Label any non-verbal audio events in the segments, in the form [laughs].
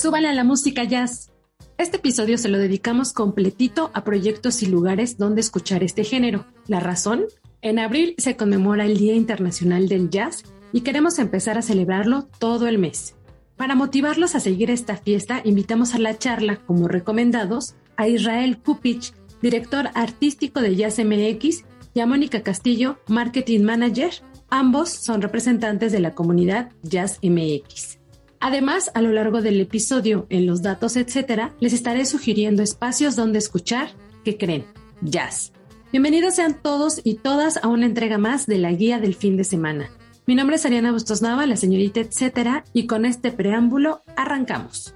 Súbale a la música jazz. Este episodio se lo dedicamos completito a proyectos y lugares donde escuchar este género. ¿La razón? En abril se conmemora el Día Internacional del Jazz y queremos empezar a celebrarlo todo el mes. Para motivarlos a seguir esta fiesta, invitamos a la charla como recomendados a Israel Kupich, director artístico de Jazz MX, y a Mónica Castillo, marketing manager. Ambos son representantes de la comunidad Jazz MX. Además, a lo largo del episodio, en los datos, etcétera, les estaré sugiriendo espacios donde escuchar, ¿qué creen? Jazz. Bienvenidos sean todos y todas a una entrega más de la guía del fin de semana. Mi nombre es Ariana Bustos Nava, la señorita etcétera, y con este preámbulo arrancamos.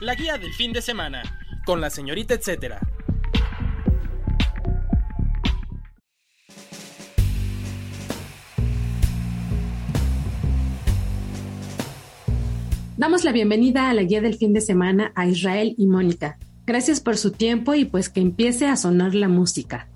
La guía del fin de semana, con la señorita etcétera. Damos la bienvenida a la guía del fin de semana a Israel y Mónica. Gracias por su tiempo y pues que empiece a sonar la música.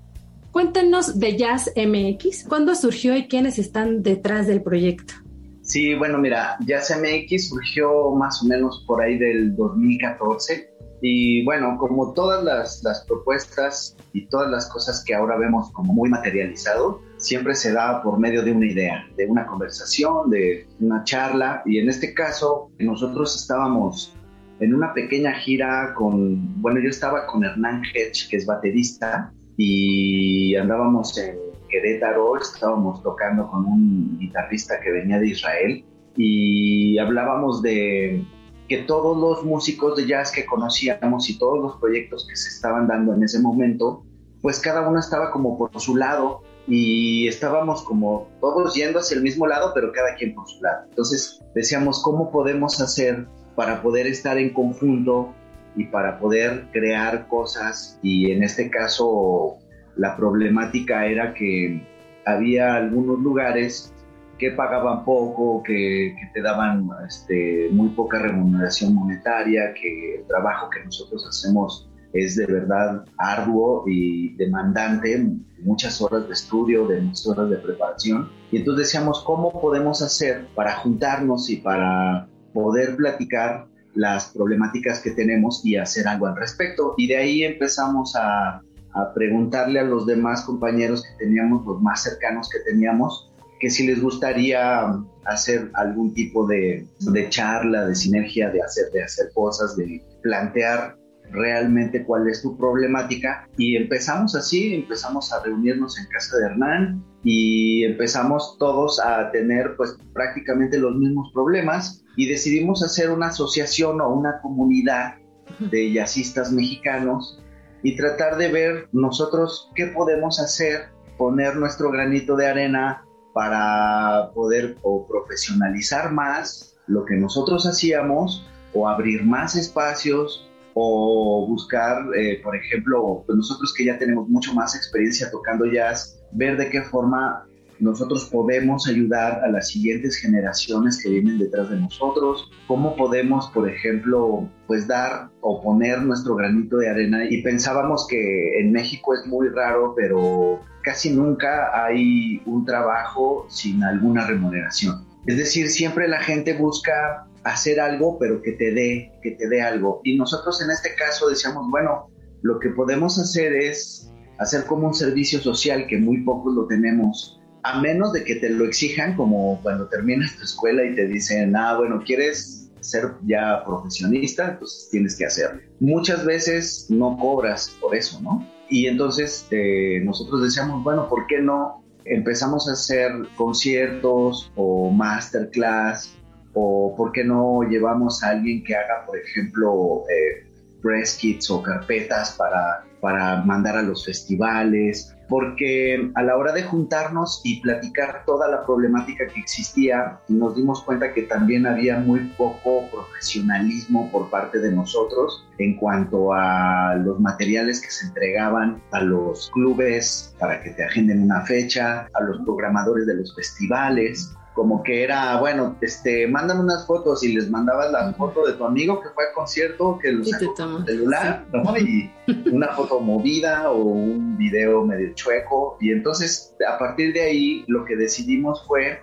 Cuéntenos de Jazz MX, ¿cuándo surgió y quiénes están detrás del proyecto? Sí, bueno, mira, Jazz MX surgió más o menos por ahí del 2014 y bueno, como todas las, las, propuestas y todas las cosas que ahora vemos como muy materializado, siempre se da por medio de una idea, de una conversación, de una charla. Y en este caso, nosotros estábamos en una pequeña gira con, bueno, yo estaba con Hernán Hedge, que es baterista, y andábamos en Querétaro, estábamos tocando con un guitarrista que venía de Israel y hablábamos de que todos los músicos de jazz que conocíamos y todos los proyectos que se estaban dando en ese momento, pues cada uno estaba como por su lado y estábamos como todos yendo hacia el mismo lado, pero cada quien por su lado. Entonces decíamos, ¿cómo podemos hacer para poder estar en conjunto y para poder crear cosas? Y en este caso la problemática era que había algunos lugares que pagaban poco, que, que, te daban este, muy poca remuneración monetaria, que el trabajo que nosotros hacemos es de verdad arduo y demandante, muchas horas de estudio, muchas horas de preparación. Y entonces decíamos, ¿cómo podemos hacer para juntarnos y para poder platicar las problemáticas que tenemos y hacer algo al respecto? Y de ahí empezamos a, a preguntarle a los demás compañeros que teníamos, los más cercanos que teníamos, que si les gustaría hacer algún tipo de, de, charla, de sinergia, de hacer, de hacer cosas, de plantear realmente cuál es tu problemática. Y empezamos así, empezamos a reunirnos en casa de Hernán y empezamos todos a tener pues prácticamente los mismos problemas y decidimos hacer una asociación o una comunidad de jazzistas mexicanos y tratar de ver nosotros qué podemos hacer, poner nuestro granito de arena para poder o profesionalizar más lo que nosotros hacíamos o abrir más espacios o buscar, eh, por ejemplo, pues nosotros que ya tenemos mucho más experiencia tocando jazz, ver de qué forma nosotros podemos ayudar a las siguientes generaciones que vienen detrás de nosotros, cómo podemos, por ejemplo, pues dar o poner nuestro granito de arena. Y pensábamos que en México es muy raro, pero casi nunca hay un trabajo sin alguna remuneración. Es decir, siempre la gente busca hacer algo, pero que te dé, que te dé algo. Y nosotros en este caso decíamos, bueno, lo que podemos hacer es hacer como un servicio social que muy pocos lo tenemos a menos de que te lo exijan como cuando terminas tu escuela y te dicen, ah, bueno, quieres ser ya profesionista, entonces tienes que hacerlo. Muchas veces no cobras por eso, ¿no? Y entonces eh, nosotros decíamos, bueno, ¿por qué no empezamos a hacer conciertos o masterclass o por qué no llevamos a alguien que haga, por ejemplo, eh, press kits o carpetas para, para mandar a los festivales, porque a la hora de juntarnos y platicar toda la problemática que existía, nos dimos cuenta que también había muy poco profesionalismo por parte de nosotros en cuanto a los materiales que se entregaban a los clubes para que te agenden una fecha, a los programadores de los festivales como que era, bueno, este, mandan unas fotos y les mandabas la foto de tu amigo que fue al concierto, que lo sacó con celular, ¿no? Y [laughs] una foto movida o un video medio chueco. Y entonces, a partir de ahí, lo que decidimos fue,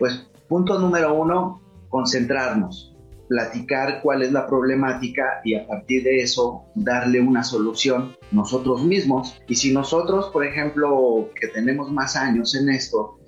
pues, punto número uno, concentrarnos, platicar cuál es la problemática y a partir de eso darle una solución nosotros mismos. Y si nosotros, por ejemplo, que tenemos más años en esto,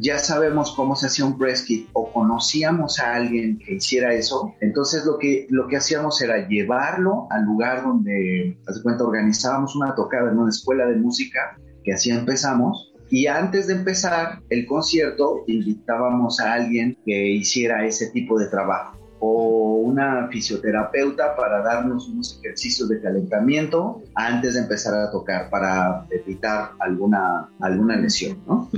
ya sabemos cómo se hacía un press kit o conocíamos a alguien que hiciera eso, entonces lo que, lo que hacíamos era llevarlo al lugar donde, hace cuenta, organizábamos una tocada en una escuela de música, que así empezamos, y antes de empezar el concierto invitábamos a alguien que hiciera ese tipo de trabajo o una fisioterapeuta para darnos unos ejercicios de calentamiento antes de empezar a tocar para evitar alguna, alguna lesión, ¿no?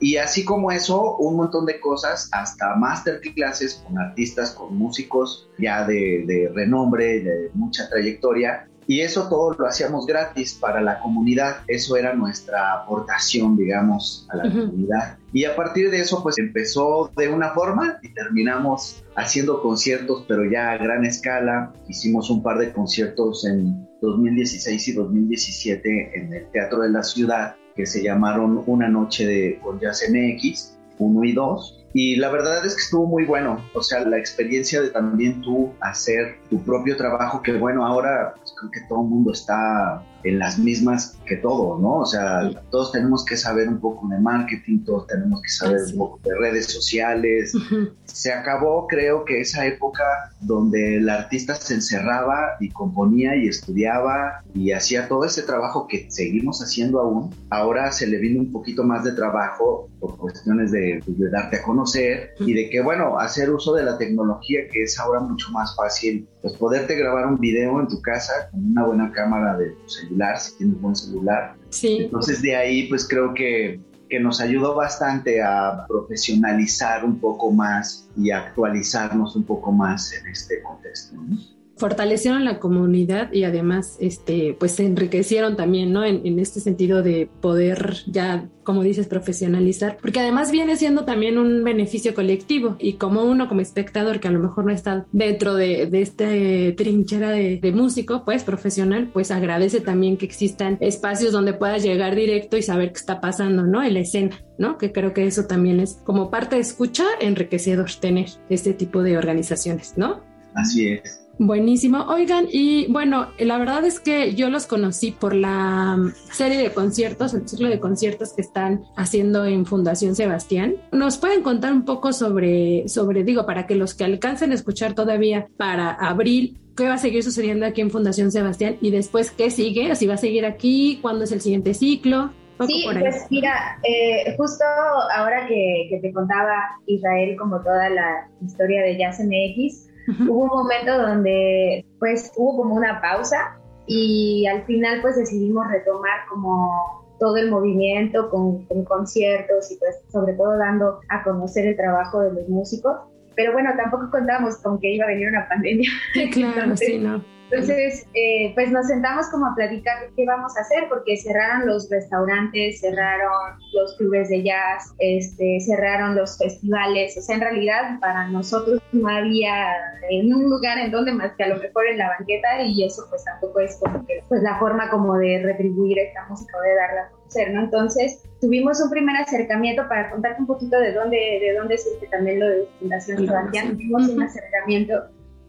Y así como eso, un montón de cosas, hasta masterclasses con artistas, con músicos ya de, renombre, de mucha trayectoria. Y eso todo lo hacíamos gratis para la comunidad. Eso era nuestra aportación, digamos, a la comunidad. Y a partir de eso, pues empezó de una forma y terminamos haciendo conciertos, pero ya a gran escala. Hicimos un par de conciertos en 2016 y 2017 en el Teatro de la Ciudad que se llamaron Una Noche de, con Jazz MX, 1 y 2. Y la verdad es que estuvo muy bueno, o sea, la experiencia de también tú hacer tu propio trabajo, que bueno, ahora pues, creo que todo el mundo está en las mismas que todo, ¿no? O sea, todos tenemos que saber un poco de marketing, todos tenemos que saber un poco de redes sociales. Se acabó, creo que esa época donde el artista se encerraba y componía y estudiaba y hacía todo ese trabajo que seguimos haciendo aún. Ahora se le vino un poquito más de trabajo por cuestiones de, pues, de darte a conocer y de que, bueno, hacer uso de la tecnología que es ahora mucho más fácil, pues poderte grabar un video en tu casa con una buena cámara de tu celular, si tienes buen celular. Sí. Entonces de ahí pues creo que, que nos ayudó bastante a profesionalizar un poco más y actualizarnos un poco más en este contexto. ¿no? Fortalecieron la comunidad y además este pues se enriquecieron también no en, este sentido de poder ya como dices profesionalizar porque además viene siendo también un beneficio colectivo y como uno como espectador que a lo mejor no está dentro de, de este trinchera de, de, músico pues profesional pues agradece también que existan espacios donde puedas llegar directo y saber qué está pasando no en la escena ¿no? Que creo que eso también es como parte de escucha enriquecedor tener este tipo de organizaciones, ¿no? Así es. Buenísimo. Oigan, y bueno, la verdad es que yo los conocí por la mm, serie de conciertos, el ciclo de conciertos que están haciendo en Fundación Sebastián. ¿Nos pueden contar un poco sobre, sobre, digo, para que los que alcancen a escuchar todavía para abril, qué va a seguir sucediendo aquí en Fundación Sebastián y después qué sigue? ¿Si va a seguir aquí? ¿Cuándo es el siguiente ciclo? Sí, pues mira, eh, justo ahora que, que te contaba Israel como toda la historia de Jazz MX, hubo un momento donde pues hubo como una pausa y al final pues decidimos retomar como todo el movimiento con, con, conciertos y pues sobre todo dando a conocer el trabajo de los músicos. Pero bueno, tampoco contábamos con que iba a venir una pandemia. Claro, Entonces, sí, ¿no? Entonces, eh, pues nos sentamos como a platicar qué vamos a hacer, porque cerraron los restaurantes, cerraron los clubes de jazz, este, cerraron los festivales. O sea, en realidad para nosotros no había en un lugar en donde más que a lo mejor en la banqueta y eso pues tampoco es como que pues la forma como de retribuir esta música o de darla a conocer, ¿no? Entonces tuvimos un primer acercamiento para contarte un poquito de dónde, de dónde surge también lo de Fundación Sebastián. Tuvimos un acercamiento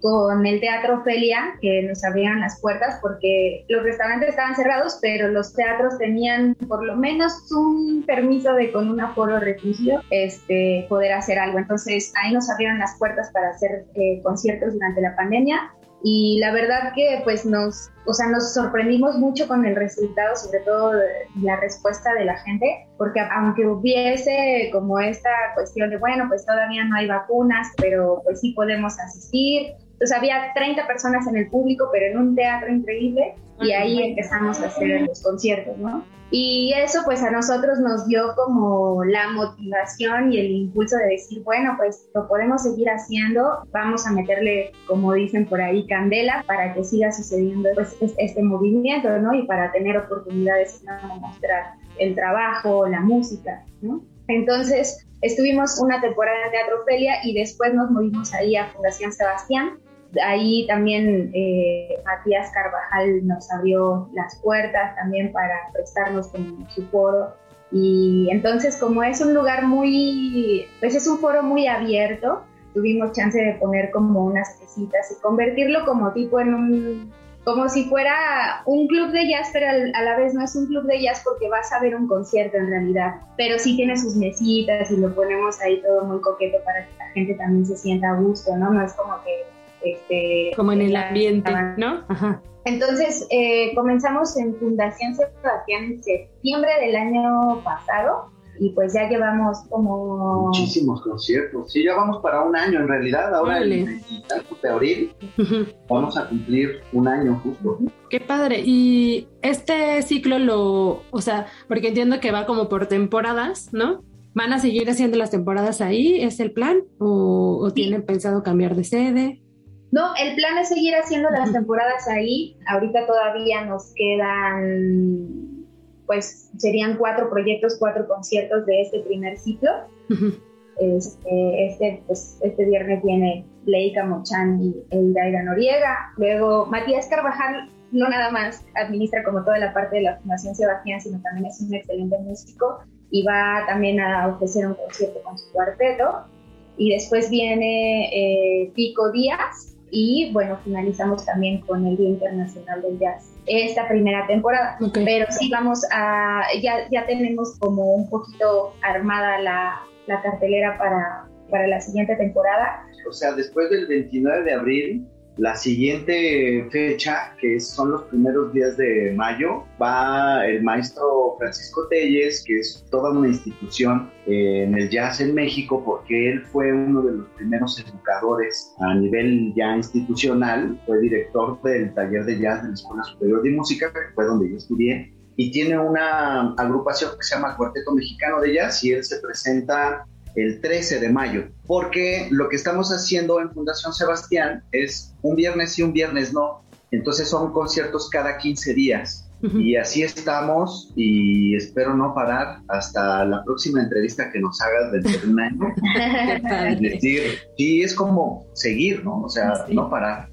con el Teatro Ofelia, que nos abrieron las puertas porque los restaurantes estaban cerrados, pero los teatros tenían por lo menos un permiso de con un aforo reducido este, poder hacer algo. Entonces ahí nos abrieron las puertas para hacer eh, conciertos durante la pandemia y la verdad que pues nos, o sea, nos sorprendimos mucho con el resultado, sobre todo la respuesta de la gente, porque aunque hubiese como esta cuestión de, bueno, pues todavía no hay vacunas, pero pues sí podemos asistir. Entonces había 30 personas en el público, pero en un teatro increíble, y ahí empezamos a hacer los conciertos, ¿no? Y eso pues a nosotros nos dio como la motivación y el impulso de decir, bueno, pues lo podemos seguir haciendo, vamos a meterle, como dicen por ahí, candela para que siga sucediendo pues, este movimiento, ¿no? Y para tener oportunidades de mostrar el trabajo, la música, ¿no? Entonces estuvimos una temporada en Teatro Felia y después nos movimos ahí a Fundación Sebastián Ahí también eh, Matías Carvajal nos abrió las puertas también para prestarnos como su foro. Y entonces como es un lugar muy, pues es un foro muy abierto, tuvimos chance de poner como unas mesitas y convertirlo como tipo en un, como si fuera un club de jazz, pero a la vez no es un club de jazz porque vas a ver un concierto en realidad, pero sí tiene sus mesitas y lo ponemos ahí todo muy coqueto para que la gente también se sienta a gusto, ¿no? No es como que este, como en el ambiente, ¿no? Entonces, eh, comenzamos en Fundación Sebastián en septiembre del año pasado y pues ya llevamos como... Muchísimos conciertos. Sí, ya vamos para un año en realidad. Ahora el 23 de abril vamos a cumplir un año justo. Qué padre. Y este ciclo lo, o sea, porque entiendo que va como por temporadas, ¿no? ¿Van a seguir haciendo las temporadas ahí? ¿Es el plan? ¿O, tienen pensado cambiar de sede? No, el plan es seguir haciendo las temporadas ahí. Ahorita todavía nos quedan, pues serían cuatro proyectos, cuatro conciertos de este primer ciclo. Este, este, pues, este viernes viene Leica Mochan y Eldaira Noriega. Luego Matías Carvajal no nada más administra como toda la parte de la Fundación Sebastián, sino también es un excelente músico y va también a ofrecer un concierto con su cuarteto. Y después viene eh, Pico Díaz, y bueno, finalizamos también con el Día Internacional del Jazz esta primera temporada. Pero sí vamos a, ya, ya tenemos como un poquito armada la, la cartelera para, para la siguiente temporada. O sea, después del 29 de abril la siguiente fecha, que son los primeros días de mayo, va el maestro Francisco Telles, que es toda una institución en el jazz en México, porque él fue uno de los primeros educadores a nivel ya institucional, fue director del taller de jazz de la Escuela Superior de Música, que fue donde yo estudié, y tiene una agrupación que se llama Cuarteto Mexicano de Jazz, y él se presenta el 13 de mayo, porque lo que estamos haciendo en Fundación Sebastián es un viernes y un viernes no, entonces son conciertos cada 15 días. Y así estamos y espero no parar hasta la próxima entrevista que nos hagas dentro de un año. [laughs] es decir, sí, es como seguir, ¿no? O sea, no parar.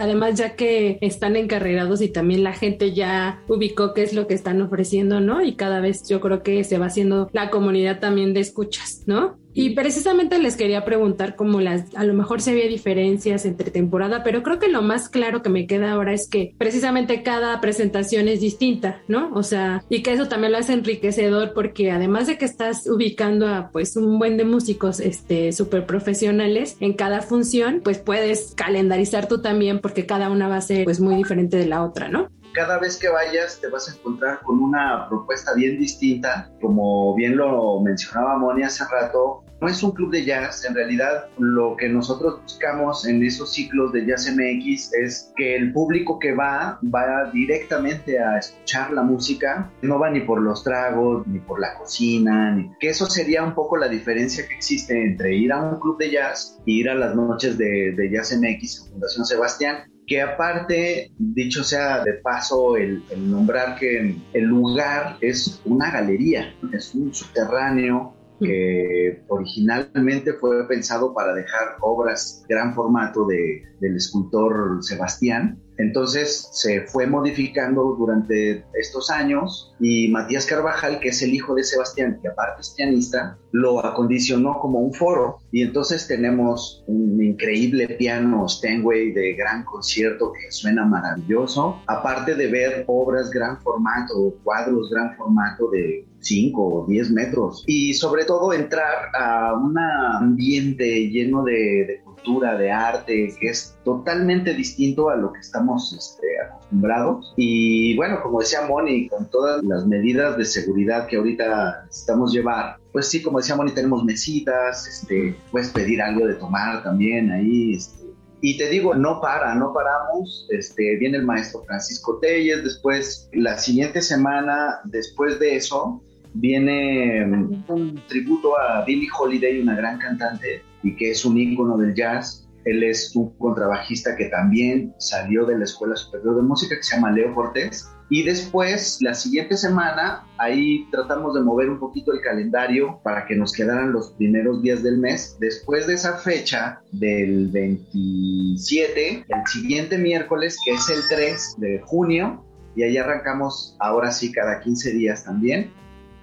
Además, ya que están encarrerados y también la gente ya ubicó qué es lo que están ofreciendo, ¿no? Y cada vez yo creo que se va haciendo la comunidad también de escuchas, ¿no? Y precisamente les quería preguntar cómo las, a lo mejor se había diferencias entre temporada, pero creo que lo más claro que me queda ahora es que precisamente cada presentación es distinta, ¿no? O sea, y que eso también lo hace enriquecedor porque además de que estás ubicando a pues un buen de músicos este súper profesionales en cada función, pues puedes calendarizar tú también porque cada una va a ser pues muy diferente de la otra, ¿no? Cada vez que vayas te vas a encontrar con una propuesta bien distinta, como bien lo mencionaba Moni hace rato, no es un club de jazz, en realidad lo que nosotros buscamos en esos ciclos de Jazz MX es que el público que va va directamente a escuchar la música, no va ni por los tragos, ni por la cocina, ni... que eso sería un poco la diferencia que existe entre ir a un club de jazz e ir a las noches de, de Jazz MX en Fundación Sebastián, que aparte, dicho sea de paso, el, nombrar que el lugar es una galería, es un subterráneo que originalmente fue pensado para dejar obras gran formato de, del escultor Sebastián. Entonces se fue modificando durante estos años y Matías Carvajal, que es el hijo de Sebastián, que aparte es pianista, lo acondicionó como un foro. Y entonces tenemos un increíble piano Steinway de gran concierto que suena maravilloso, aparte de ver obras gran formato, cuadros gran formato de 5 o 10 metros y sobre todo entrar a un ambiente lleno de, de cultura, de arte, que es totalmente distinto a lo que estamos este, acostumbrados. Y bueno, como decía Moni, con todas las medidas de seguridad que ahorita necesitamos llevar, pues sí, como decía Moni, tenemos mesitas, este, puedes pedir algo de tomar también ahí, este, y te digo, no para, no paramos. Este, viene el maestro Francisco Telles, después, la siguiente semana, después de eso, viene un tributo a Billie Holiday, una gran cantante y que es un ícono del jazz. Él es un contrabajista que también salió de la Escuela Superior de Música que se llama Leo Cortés. Y después, la siguiente semana, ahí tratamos de mover un poquito el calendario para que nos quedaran los primeros días del mes. Después de esa fecha, del 27, el siguiente miércoles, que es el 3 de junio, y ahí arrancamos ahora sí cada 15 días también.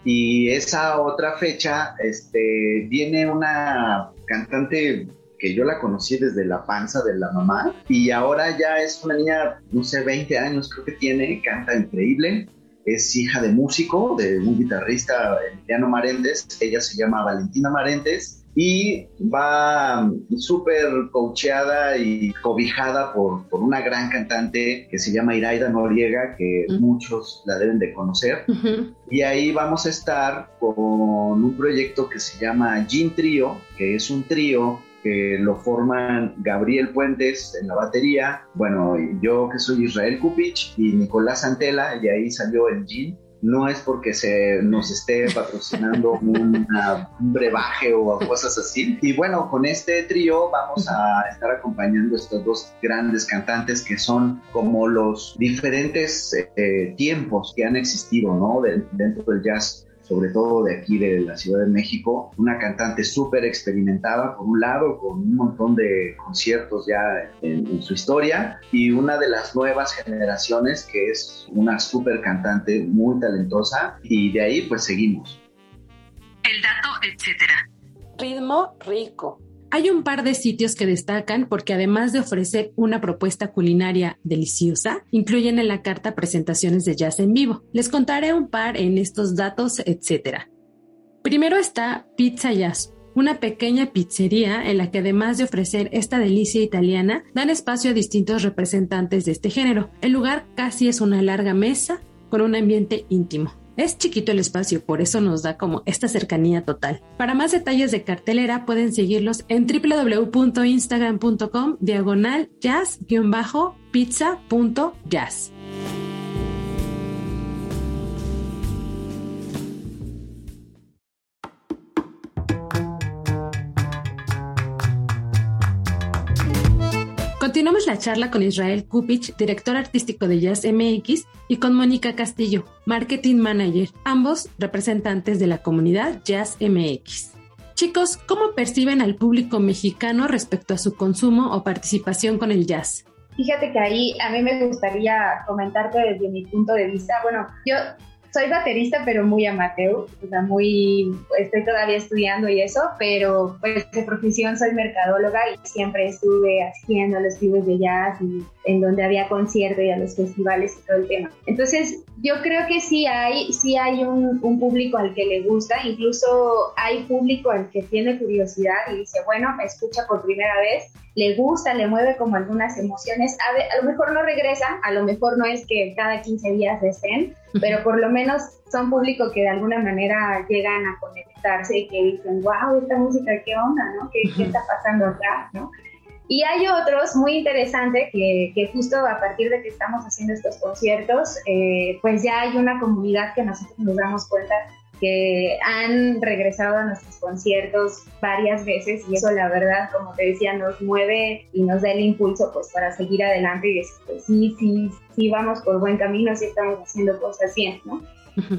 Y esa otra fecha, este, viene una cantante que yo la conocí desde la panza de la mamá y ahora ya es una niña, no sé, 20 años creo que tiene, canta increíble, es hija de músico, de un guitarrista, Emiliano Maréndez, ella se llama Valentina Maréndez y va súper coacheada y cobijada por, por, una gran cantante que se llama Iraida Noriega, que muchos la deben de conocer. Y ahí vamos a estar con un proyecto que se llama Gin Trio, que es un trío que lo forman Gabriel Puentes en la batería, bueno, yo que soy Israel Kupich y Nicolás Antela, y ahí salió el Gin no es porque se nos esté patrocinando [laughs] un brebaje o cosas así. Y bueno, con este trío vamos a estar acompañando a estos dos grandes cantantes que son como los diferentes eh, tiempos que han existido, ¿no? dentro del jazz sobre todo de aquí de la Ciudad de México, una cantante súper experimentada, por un lado, con un montón de conciertos ya en, su historia, y una de las nuevas generaciones que es una súper cantante muy talentosa, y de ahí pues seguimos. El dato, etcétera. Ritmo rico. Hay un par de sitios que destacan porque además de ofrecer una propuesta culinaria deliciosa, incluyen en la carta presentaciones de jazz en vivo. Les contaré un par en estos datos, etc. Primero está Pizza Jazz, una pequeña pizzería en la que además de ofrecer esta delicia italiana, dan espacio a distintos representantes de este género. El lugar casi es una larga mesa con un ambiente íntimo. Es chiquito el espacio, por eso nos da como esta cercanía total. Para más detalles de cartelera pueden seguirlos en www.instagram.com diagonal jazz-pizza.jazz. Continuamos la charla con Israel Kupich, director artístico de Jazz MX, y con Mónica Castillo, marketing manager, ambos representantes de la comunidad Jazz MX. Chicos, ¿cómo perciben al público mexicano respecto a su consumo o participación con el jazz? Fíjate que ahí a mí me gustaría comentarte desde mi punto de vista. Bueno, yo soy baterista, pero muy amateur, o sea, muy, estoy todavía estudiando y eso, pero pues de profesión soy mercadóloga y siempre estuve haciendo los clubes de jazz y en donde había conciertos y a los festivales y todo el tema. Entonces, yo creo que sí hay, sí hay un, un, público al que le gusta, incluso hay público al que tiene curiosidad y dice, bueno, me escucha por primera vez, le gusta, le mueve como algunas emociones, a, a lo mejor no regresa, a lo mejor no es que cada 15 días estén, pero por lo menos son público que de alguna manera llegan a conectarse y que dicen, wow, esta música, ¿qué onda? ¿no? ¿Qué, ¿Qué, está pasando acá? ¿no? Y hay otros muy interesantes que, que, justo a partir de que estamos haciendo estos conciertos, eh, pues ya hay una comunidad que nosotros nos damos cuenta que han regresado a nuestros conciertos varias veces y eso la verdad, como te decía, nos mueve y nos da el impulso pues para seguir adelante y decir, pues sí, sí, sí vamos por buen camino, sí estamos haciendo cosas bien, ¿no?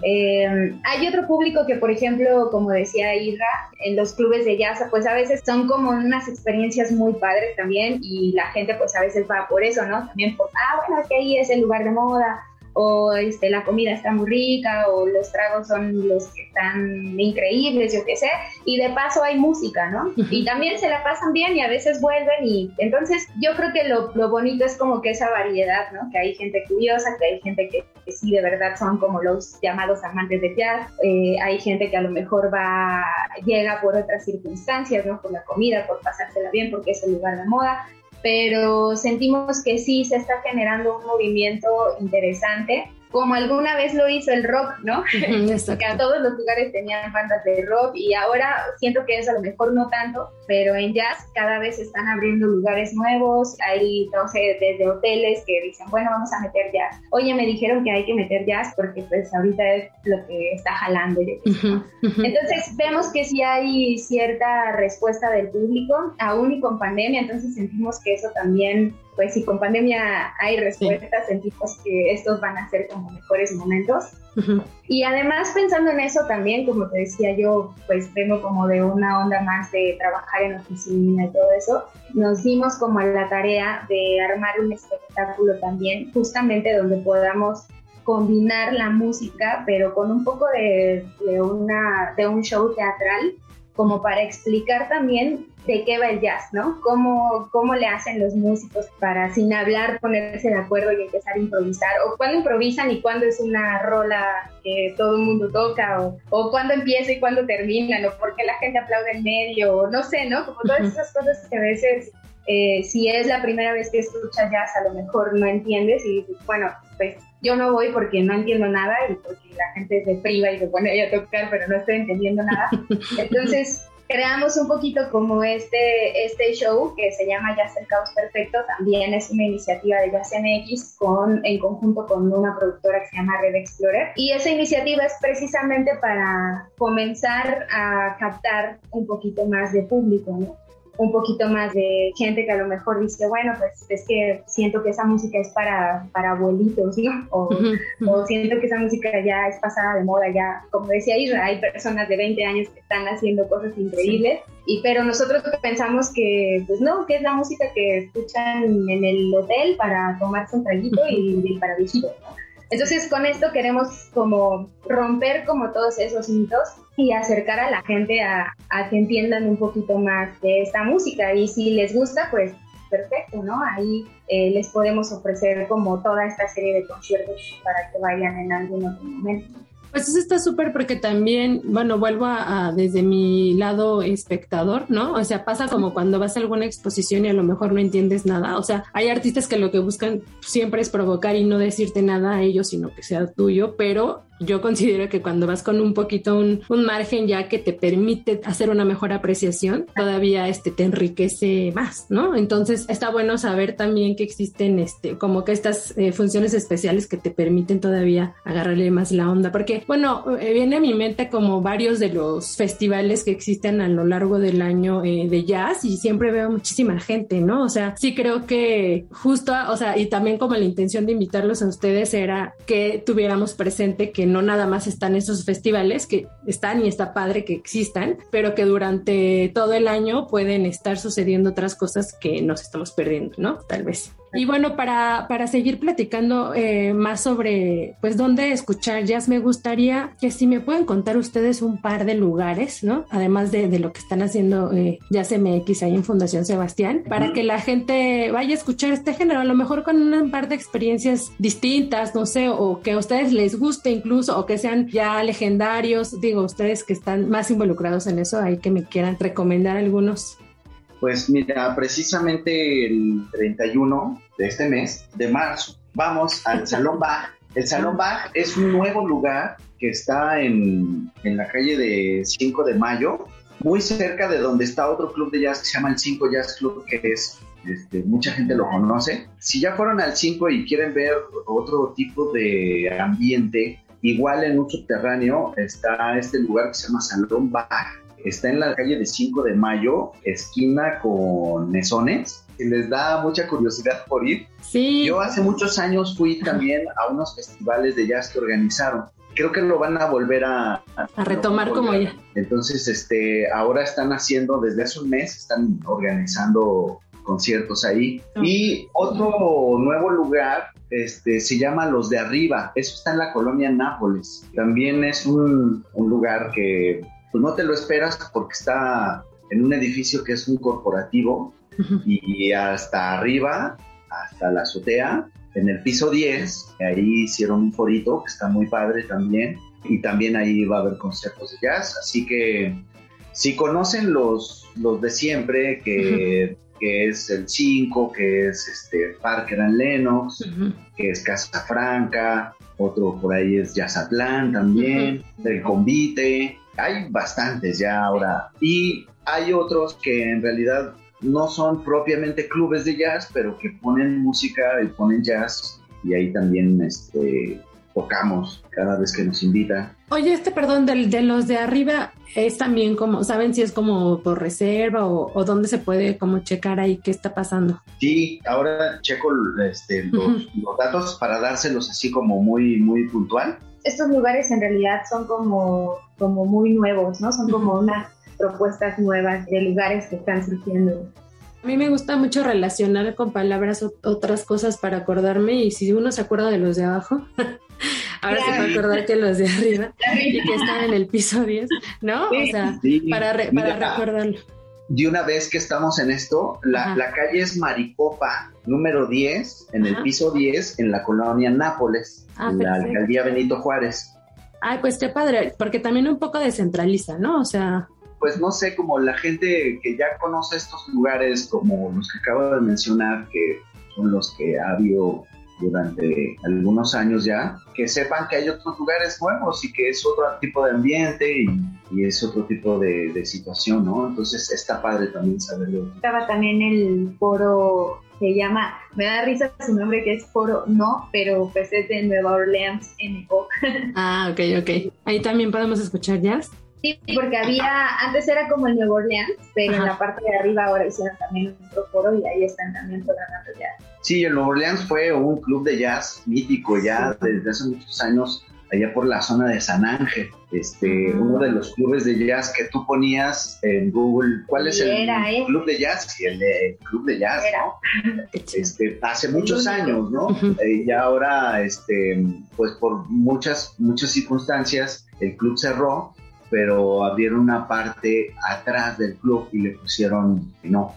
Eh, hay otro público que, por ejemplo, como decía Ira, en los clubes de jazz, pues a veces son como unas experiencias muy padres también y la gente pues a veces va por eso, ¿no? También por, ah, bueno, que ahí es el lugar de moda o este, la comida está muy rica, o los tragos son los que están increíbles, yo qué sé, y de paso hay música, ¿no? Y también se la pasan bien y a veces vuelven y entonces yo creo que lo, lo bonito es como que esa variedad, ¿no? Que hay gente curiosa, que hay gente que, sí de verdad son como los llamados amantes de jazz, eh, hay gente que a lo mejor va, llega por otras circunstancias, ¿no? Por la comida, por pasársela bien, porque es el lugar de moda, pero sentimos que sí se está generando un movimiento interesante como alguna vez lo hizo el rock, ¿no? [laughs] que a todos los lugares tenían bandas de rock y ahora siento que es a lo mejor no tanto, pero en jazz cada vez están abriendo lugares nuevos, hay, no sé, desde hoteles que dicen, bueno, vamos a meter jazz. Oye, me dijeron que hay que meter jazz porque pues ahorita es lo que está jalando. Entonces vemos que sí hay cierta respuesta del público, aún y con pandemia, entonces sentimos que eso también pues si con pandemia hay respuestas, sentimos que estos van a ser como mejores momentos. Y además pensando en eso también, como te decía yo, pues vengo como de una onda más de trabajar en oficina y todo eso, nos dimos como a la tarea de armar un espectáculo también, justamente donde podamos combinar la música, pero con un poco de, de, una, de un show teatral, como para explicar también de qué va el jazz, ¿no? ¿Cómo, cómo le hacen los músicos para sin hablar ponerse de acuerdo y empezar a improvisar, o cuándo improvisan y cuándo es una rola que todo el mundo toca, o, o cuándo empieza y cuándo termina, o por qué la gente aplaude en medio, o no sé, ¿no? Como todas esas cosas que a veces, eh, si es la primera vez que escuchas jazz, a lo mejor no entiendes y dices, bueno, pues yo no voy porque no entiendo nada y porque la gente se priva y se pone a tocar, pero no estoy entendiendo nada. [laughs] Entonces, creamos un poquito como este, este show que se llama Jazz el Caos Perfecto, también es una iniciativa de Jazz MX con, en conjunto con una productora que se llama Red Explorer. Y esa iniciativa es precisamente para comenzar a captar un poquito más de público, ¿no? Un poquito más de gente que a lo mejor dice, bueno, pues es que siento que esa música es para, para abuelitos, ¿no? [laughs] O, o, siento que esa música ya es pasada de moda, ya, como decía Isra, hay personas de 20 años que están haciendo cosas increíbles, y, pero nosotros pensamos que, pues no, que es la música que escuchan en el hotel para tomarse un traguito y, para visitar, ¿no? Entonces con esto queremos como romper como todos esos mitos y acercar a la gente a, que entiendan un poquito más de esta música y si les gusta pues perfecto, ¿no? Ahí eh, les podemos ofrecer como toda esta serie de conciertos para que vayan en algún otro momento. Pues eso está súper porque también, bueno, vuelvo a, desde mi lado espectador, ¿no? O sea, pasa como cuando vas a alguna exposición y a lo mejor no entiendes nada. O sea, hay artistas que lo que buscan siempre es provocar y no decirte nada a ellos, sino que sea tuyo, pero yo considero que cuando vas con un poquito un, margen ya que te permite hacer una mejor apreciación, todavía este te enriquece más, ¿no? Entonces está bueno saber también que existen este como que estas eh, funciones especiales que te permiten todavía agarrarle más la onda, porque bueno, eh, viene a mi mente como varios de los festivales que existen a lo largo del año eh, de jazz y siempre veo muchísima gente, ¿no? O sea, sí creo que justo, o sea, y también como la intención de invitarlos a ustedes era que tuviéramos presente que no nada más están esos festivales que están y está padre que existan, pero que durante todo el año pueden estar sucediendo otras cosas que nos estamos perdiendo, ¿no? Tal vez. Y bueno, para, para seguir platicando eh, más sobre, pues, dónde escuchar jazz, me gustaría que si me pueden contar ustedes un par de lugares, ¿no? Además de, de lo que están haciendo eh, Jazz MX ahí en Fundación Sebastián, para que la gente vaya a escuchar este género, a lo mejor con un par de experiencias distintas, no sé, o que a ustedes les guste incluso, o que sean ya legendarios, digo, ustedes que están más involucrados en eso, ahí que me quieran recomendar algunos. Pues mira, precisamente el 31 de este mes, de marzo, vamos al [laughs] Salón Bach. El Salón Bach es un nuevo lugar que está en, en la calle de 5 de Mayo, muy cerca de donde está otro club de jazz que se llama el 5 Jazz Club, que es este, mucha gente lo conoce. Si ya fueron al 5 y quieren ver otro tipo de ambiente, igual en un subterráneo está este lugar que se llama Salón Bach Está en la calle de 5 de Mayo, esquina con Mesones. Y les da mucha curiosidad por ir. Sí. Yo hace muchos años fui también a unos festivales de jazz que organizaron. Creo que lo van a volver a, a, retomar como ya. Entonces, este, ahora están haciendo, desde hace un mes, están organizando conciertos ahí. Y otro nuevo lugar este, se llama Los de Arriba, eso está en la colonia Nápoles. También es un, un lugar que pues, no te lo esperas porque está en un edificio que es un corporativo y hasta arriba, hasta la azotea, en el piso 10, ahí hicieron un forito que está muy padre también y también ahí va a haber conciertos de jazz, así que si conocen los, los de siempre, que, que es el 5, que es este Parker and Lennox, que es Casa Franca, otro por ahí es Jazzatlán también, el Convite, hay bastantes ya ahora. Y hay otros que en realidad no son propiamente clubes de jazz, pero que ponen música y ponen jazz y ahí también este, tocamos cada vez que nos invita. Oye, este perdón del, de los de arriba es también como, ¿saben si es como por reserva o, dónde se puede como checar ahí qué está pasando? Sí, ahora checo este, los, los, datos para dárselos así como muy, muy puntual. Estos lugares en realidad son como, como muy nuevos, ¿no? Son como unas propuestas nuevas de lugares que están surgiendo. A mí me gusta mucho relacionar con palabras otras cosas para acordarme y si uno se acuerda de los de abajo, [laughs] ahora se va a acordar que los de arriba [laughs] y que están en el piso 10, ¿no? o sea, para, para recordarlo. De una vez que estamos en esto, la, la calle es Maricopa, número 10, en el piso 10, en la colonia Nápoles, ah, en la alcaldía Benito Juárez. Ay, pues qué padre, porque también un poco descentraliza, ¿no? O sea, pues no sé, como la gente que ya conoce estos lugares, como los que acabo de mencionar, que son los que ha habido durante algunos años ya, que sepan que hay otros lugares nuevos y que es otro tipo de ambiente y, es otro tipo de, situación, ¿no? Entonces está padre también saberlo. Estaba también el foro, se llama, me da risa su nombre que es foro no, pero pues es de Nueva Orleans, NO. Ah, ok, ok. Ahí también podemos escuchar jazz. Sí, porque había, antes era como el Nuevo Orleans, pero en la parte de arriba ahora hicieron también otro foro y ahí están también programando jazz. Sí, el Nuevo Orleans fue un club de jazz mítico ya desde hace muchos años, allá por la zona de San Ángel. Este, uno de los clubes de jazz que tú ponías en Google, ¿cuál es el ¿eh? club de jazz? Sí, el, club de jazz, ¿no? Este, hace muchos años, ¿no? Eh, y ahora, este, pues por muchas, muchas circunstancias, el club cerró pero abrieron una parte atrás del club y le pusieron no,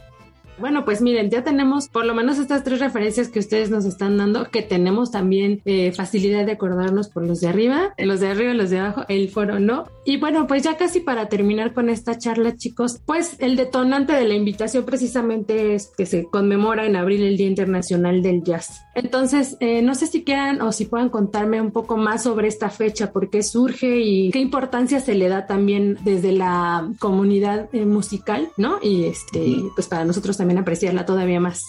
bueno, pues miren, ya tenemos por lo menos estas tres referencias que ustedes nos están dando, que tenemos también eh, facilidad de acordarnos por los de arriba, los de arriba, los de abajo, el foro no. Y bueno, pues ya casi para terminar con esta charla, chicos, pues el detonante de la invitación precisamente es que se conmemora en abril el Día Internacional del Jazz. Entonces, eh, no sé si quieran o si puedan contarme un poco más sobre esta fecha, por qué surge y qué importancia se le da también desde la comunidad eh, musical, ¿no? Y este, pues para nosotros también apreciarla todavía más.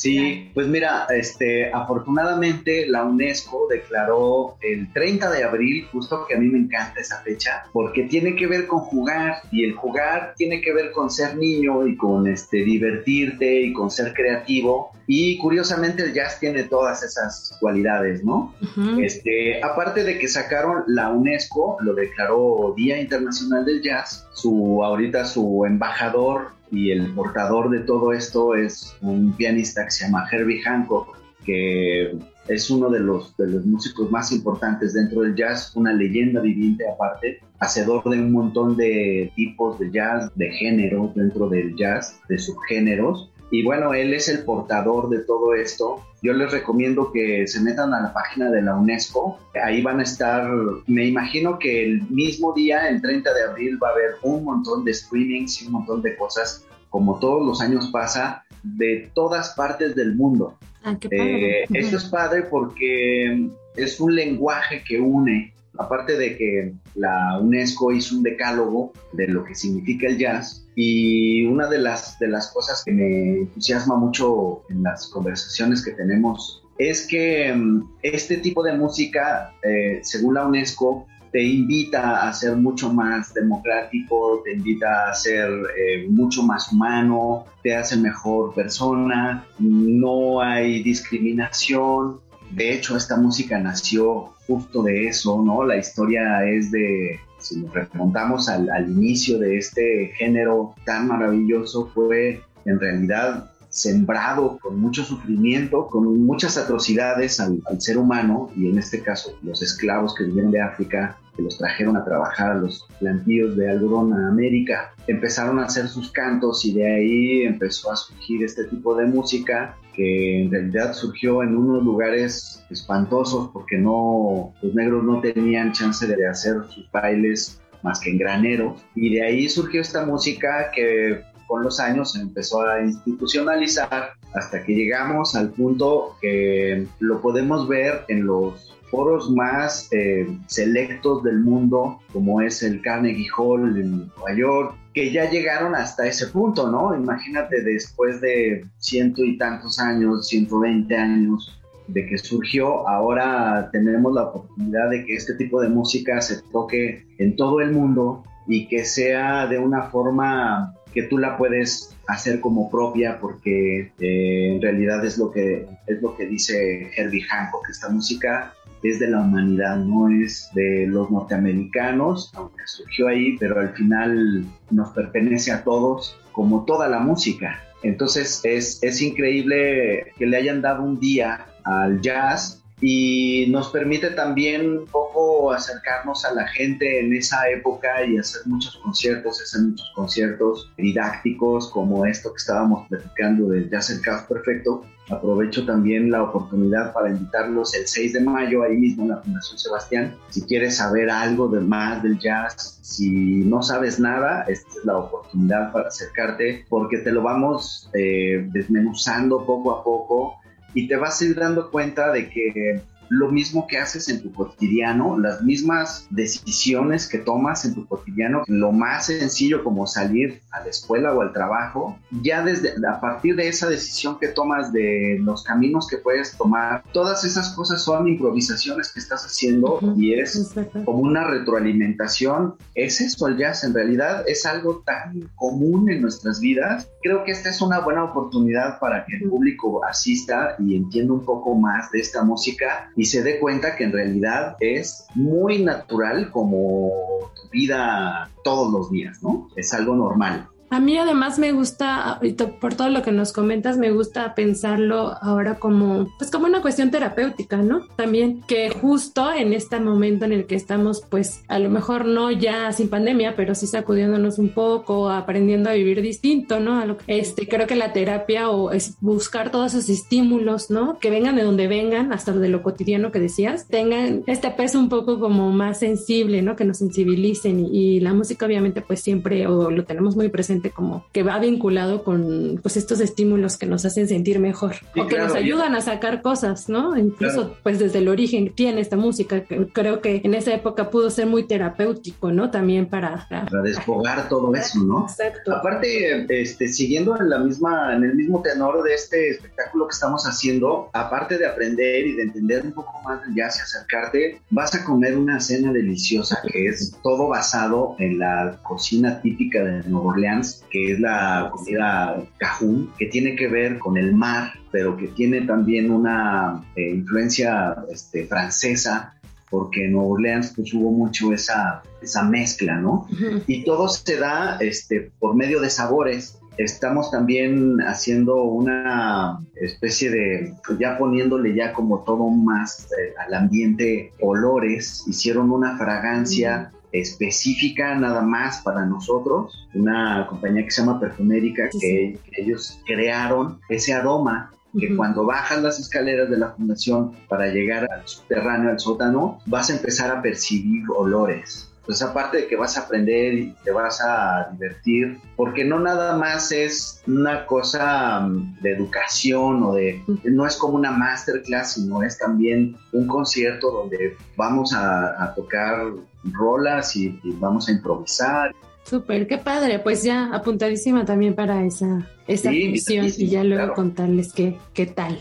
Sí, pues mira, este, afortunadamente la UNESCO declaró el 30 de abril, justo que a mí me encanta esa fecha, porque tiene que ver con jugar y el jugar tiene que ver con ser niño y con este, divertirte y con ser creativo. Y curiosamente el jazz tiene todas esas cualidades, ¿no? este, aparte de que sacaron la UNESCO, lo declaró Día Internacional del Jazz, su ahorita su embajador y el portador de todo esto es un pianista que se llama Herbie Hancock, que es uno de los, de los músicos más importantes dentro del jazz, una leyenda viviente aparte, hacedor de un montón de tipos de jazz, de géneros dentro del jazz, de subgéneros. Y bueno, él es el portador de todo esto. Yo les recomiendo que se metan a la página de la UNESCO. Ahí van a estar, me imagino que el mismo día, el 30 de abril, va a haber un montón de streamings y un montón de cosas, como todos los años pasa, de todas partes del mundo. Ah, eh, esto es padre porque es un lenguaje que une aparte de que la UNESCO hizo un decálogo de lo que significa el jazz, y una de las, de las cosas que me entusiasma mucho en las conversaciones que tenemos es que mm, este tipo de música, eh, según la UNESCO, te invita a ser mucho más democrático, te invita a ser eh, mucho más humano, te hace mejor persona, no hay discriminación, de hecho, esta música nació justo de eso, ¿no? La historia es de, si nos remontamos al, inicio de este género tan maravilloso, fue en realidad sembrado con mucho sufrimiento, con muchas atrocidades al, ser humano, y en este caso los esclavos que vinieron de África, que los trajeron a trabajar a los plantíos de algodón a América, empezaron a hacer sus cantos y de ahí empezó a surgir este tipo de música que en realidad surgió en unos lugares espantosos porque no los negros no tenían chance de hacer sus bailes más que en granero. Y de ahí surgió esta música que con los años se empezó a institucionalizar hasta que llegamos al punto que lo podemos ver en los foros más eh, selectos del mundo, como es el Carnegie Hall en Nueva York, que ya llegaron hasta ese punto, ¿no? Imagínate después de ciento y tantos años, 120 años de que surgió, ahora tenemos la oportunidad de que este tipo de música se toque en todo el mundo y que sea de una forma que tú la puedes hacer como propia porque eh, en realidad es lo que es lo que dice Herbie Hancock esta música es de la humanidad no es de los norteamericanos aunque surgió ahí pero al final nos pertenece a todos como toda la música. Entonces es, es increíble que le hayan dado un día al jazz y nos permite también un poco acercarnos a la gente en esa época y hacer muchos conciertos, hacer muchos conciertos didácticos como esto que estábamos platicando del Jazz el Caos Perfecto. Aprovecho también la oportunidad para invitarlos el 6 de mayo ahí mismo en la Fundación Sebastián. Si quieres saber algo de más del jazz, si no sabes nada, esta es la oportunidad para acercarte porque te lo vamos eh, desmenuzando poco a poco y te vas a ir dando cuenta de que lo mismo que haces en tu cotidiano, las mismas decisiones que tomas en tu cotidiano, lo más sencillo como salir a la escuela o al trabajo, ya desde a partir de esa decisión que tomas de los caminos que puedes tomar, todas esas cosas son improvisaciones que estás haciendo y es como una retroalimentación. Es eso el jazz, en realidad es algo tan común en nuestras vidas. Creo que esta es una buena oportunidad para que el público asista y entienda un poco más de esta música y se dé cuenta que en realidad es muy natural como tu vida todos los días, ¿no? Es algo normal. A mí además me gusta, por todo lo que nos comentas, me gusta pensarlo ahora como, pues como una cuestión terapéutica, ¿no? También que justo en este momento en el que estamos, pues a lo mejor no ya sin pandemia, pero sí sacudiéndonos un poco, aprendiendo a vivir distinto, ¿no? A lo que, este, creo que la terapia o es buscar todos esos estímulos, ¿no? Que vengan de donde vengan, hasta de lo cotidiano que decías, tengan este peso un poco como más sensible, ¿no? Que nos sensibilicen y, y la música obviamente pues siempre o lo tenemos muy presente como que va vinculado con pues estos estímulos que nos hacen sentir mejor o que nos ayudan a sacar cosas, ¿no? Incluso pues desde el origen tiene esta música, que creo que en esa época pudo ser muy terapéutico, ¿no? También para... Para, desfogar todo eso, ¿no? Exacto. Aparte, este, siguiendo en la misma, en el mismo tenor de este espectáculo que estamos haciendo, aparte de aprender y de entender un poco más del jazz y acercarte, vas a comer una cena deliciosa que es todo basado en la cocina típica de Nueva Orleans que es la comida cajún, que tiene que ver con el mar, pero que tiene también una eh, influencia este, francesa, porque en Nueva Orleans pues hubo mucho esa, esa mezcla, ¿no? Y todo se da este, por medio de sabores. Estamos también haciendo una especie de, ya poniéndole ya como todo más eh, al ambiente olores, hicieron una fragancia específica nada más para nosotros, una compañía que se llama Perfumérica, que, ellos crearon ese aroma que cuando bajas las escaleras de la fundación para llegar al subterráneo, al sótano, vas a empezar a percibir olores. Entonces, aparte de que vas a aprender y te vas a divertir, porque no nada más es una cosa mm, de educación o de, no es como una masterclass, sino es también un concierto donde vamos a, tocar rolas y, vamos a improvisar. Súper, qué padre, pues ya apuntadísima también para esa, esa y ya luego contarles qué, qué tal.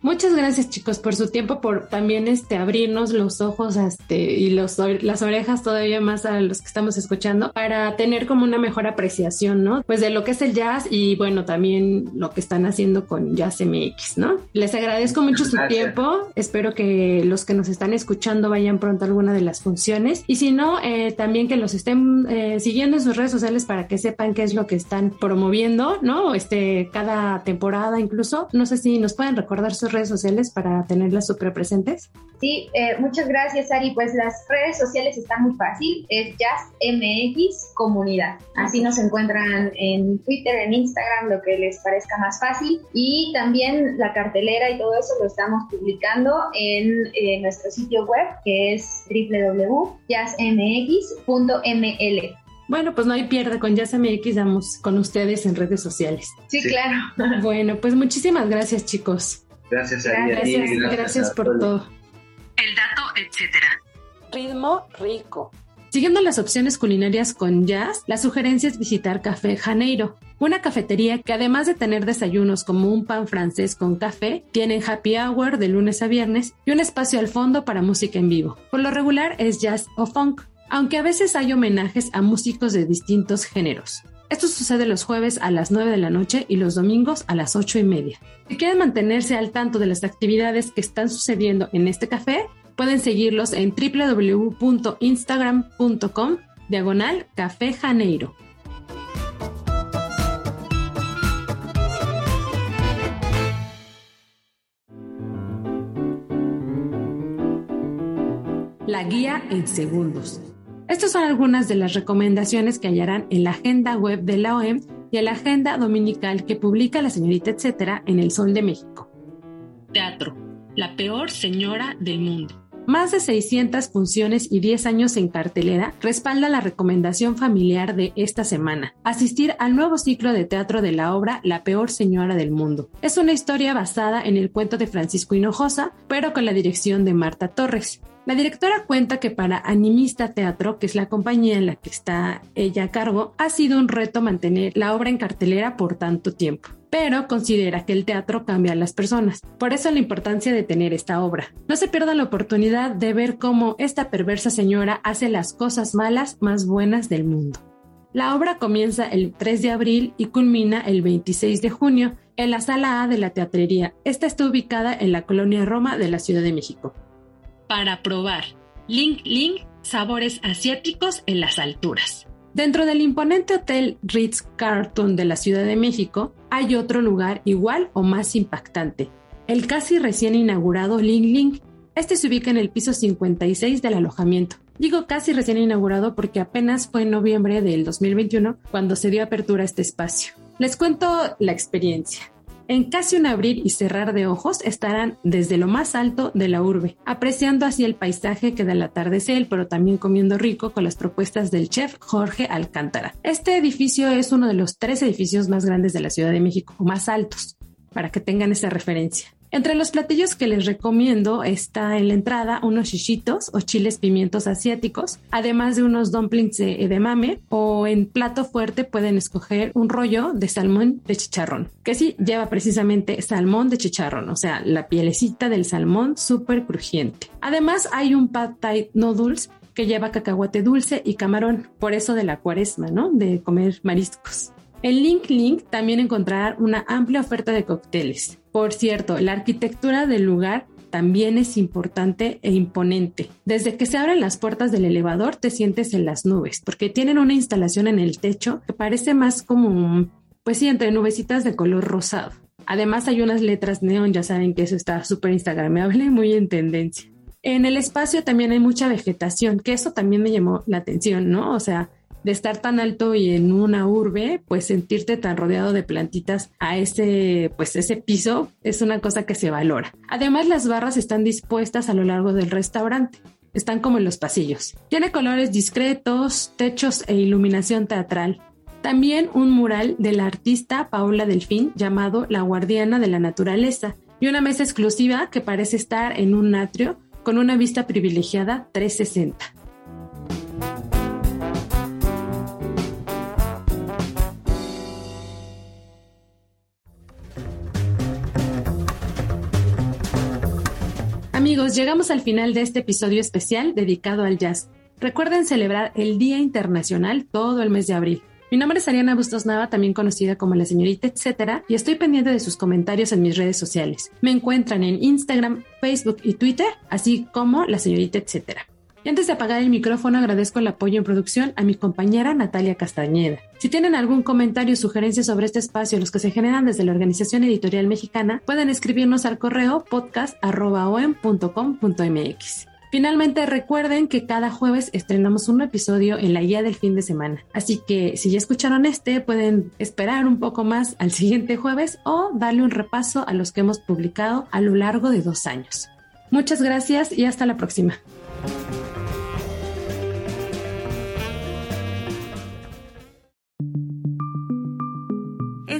Muchas gracias chicos por su tiempo, por también este abrirnos los ojos este, y los, las orejas todavía más a los que estamos escuchando para tener como una mejor apreciación, ¿no? Pues de lo que es el jazz y bueno, también lo que están haciendo con Jazz MX, ¿no? Les agradezco mucho su tiempo, espero que los que nos están escuchando vayan pronto a alguna de las funciones y si no, eh, también que los estén eh, siguiendo en sus redes sociales para que sepan qué es lo que están promoviendo, ¿no? Este, cada temporada incluso, no sé si nos pueden recordar sus redes sociales para tenerlas súper presentes? Sí, eh, muchas gracias, Ari. Pues las redes sociales están muy fácil. Es JazzMX Comunidad. Así nos encuentran en Twitter, en Instagram, lo que les parezca más fácil. Y también la cartelera y todo eso lo estamos publicando en eh, nuestro sitio web, que es www.jazzmx.ml. Bueno, pues no hay pierde, con JazzMX damos con ustedes en redes sociales. Sí, claro. Bueno, pues muchísimas gracias, chicos. Gracias a Gracias, gracias, por todo. El dato, etcétera. Ritmo rico. Siguiendo las opciones culinarias con jazz, la sugerencia es visitar Café Janeiro, una cafetería que además de tener desayunos como un pan francés con café, tienen happy hour de lunes a viernes y un espacio al fondo para música en vivo. Por lo regular es jazz o funk, aunque a veces hay homenajes a músicos de distintos géneros. Esto sucede los jueves a las 9 de la noche y los domingos a las 8 y media. Si quieren mantenerse al tanto de las actividades que están sucediendo en este café, pueden seguirlos en www.instagram.com diagonal Café Janeiro. La guía en segundos. Estas son algunas de las recomendaciones que hallarán en la agenda web de la OEM y en la agenda dominical que publica la señorita etcétera en El Sol de México. Teatro, la peor señora del mundo. Más de 600 funciones y 10 años en cartelera respalda la recomendación familiar de esta semana, asistir al nuevo ciclo de teatro de la obra La peor señora del mundo. Es una historia basada en el cuento de Francisco Hinojosa, pero con la dirección de Marta Torres. La directora cuenta que para Animista Teatro, que es la compañía en la que está ella a cargo, ha sido un reto mantener la obra en cartelera por tanto tiempo pero considera que el teatro cambia a las personas. Por eso la importancia de tener esta obra. No se pierda la oportunidad de ver cómo esta perversa señora hace las cosas malas más buenas del mundo. La obra comienza el 3 de abril y culmina el 26 de junio en la sala A de la teatrería. Esta está ubicada en la colonia Roma de la Ciudad de México para probar. Link Link, sabores asiáticos en las alturas. Dentro del imponente hotel Ritz Carlton de la Ciudad de México, hay otro lugar igual o más impactante, el casi recién inaugurado Ling Ling. Este se ubica en el piso 56 del alojamiento. Digo casi recién inaugurado porque apenas fue en noviembre del 2021 cuando se dio apertura a este espacio. Les cuento la experiencia. En casi un abrir y cerrar de ojos estarán desde lo más alto de la urbe, apreciando así el paisaje que da el atardecer, pero también comiendo rico con las propuestas del chef Jorge Alcántara. Este edificio es uno de los tres edificios más grandes de la Ciudad de México, más altos, para que tengan esa referencia. Entre los platillos que les recomiendo está en la entrada unos chichitos o chiles pimientos asiáticos, además de unos dumplings de edamame o en plato fuerte pueden escoger un rollo de salmón de chicharrón, que sí lleva precisamente salmón de chicharrón, o sea, la pielecita del salmón súper crujiente. Además hay un pad thai noodles que lleva cacahuate dulce y camarón, por eso de la cuaresma, ¿no? De comer mariscos. En Link Link también encontrarán una amplia oferta de cócteles. Por cierto, la arquitectura del lugar también es importante e imponente. Desde que se abren las puertas del elevador te sientes en las nubes, porque tienen una instalación en el techo que parece más como, pues sí, entre nubecitas de color rosado. Además hay unas letras neón, ya saben que eso está súper instagramable, [laughs] muy en tendencia. En el espacio también hay mucha vegetación, que eso también me llamó la atención, ¿no? O sea, de estar tan alto y en una urbe, pues sentirte tan rodeado de plantitas a ese, pues ese piso es una cosa que se valora. Además, las barras están dispuestas a lo largo del restaurante. Están como en los pasillos. Tiene colores discretos, techos e iluminación teatral. También un mural de la artista Paula Delfín llamado La Guardiana de la Naturaleza y una mesa exclusiva que parece estar en un atrio con una vista privilegiada 360. Llegamos al final de este episodio especial dedicado al jazz. Recuerden celebrar el Día Internacional todo el mes de abril. Mi nombre es Ariana Bustos Nava, también conocida como la señorita etcétera, y estoy pendiente de sus comentarios en mis redes sociales. Me encuentran en Instagram, Facebook y Twitter, así como la señorita etcétera. Antes de apagar el micrófono, agradezco el apoyo en producción a mi compañera Natalia Castañeda. Si tienen algún comentario o sugerencia sobre este espacio, los que se generan desde la Organización Editorial Mexicana, pueden escribirnos al correo podcast.om.com.mx. Finalmente recuerden que cada jueves estrenamos un episodio en la guía del fin de semana. Así que si ya escucharon este, pueden esperar un poco más al siguiente jueves o darle un repaso a los que hemos publicado a lo largo de dos años. Muchas gracias y hasta la próxima.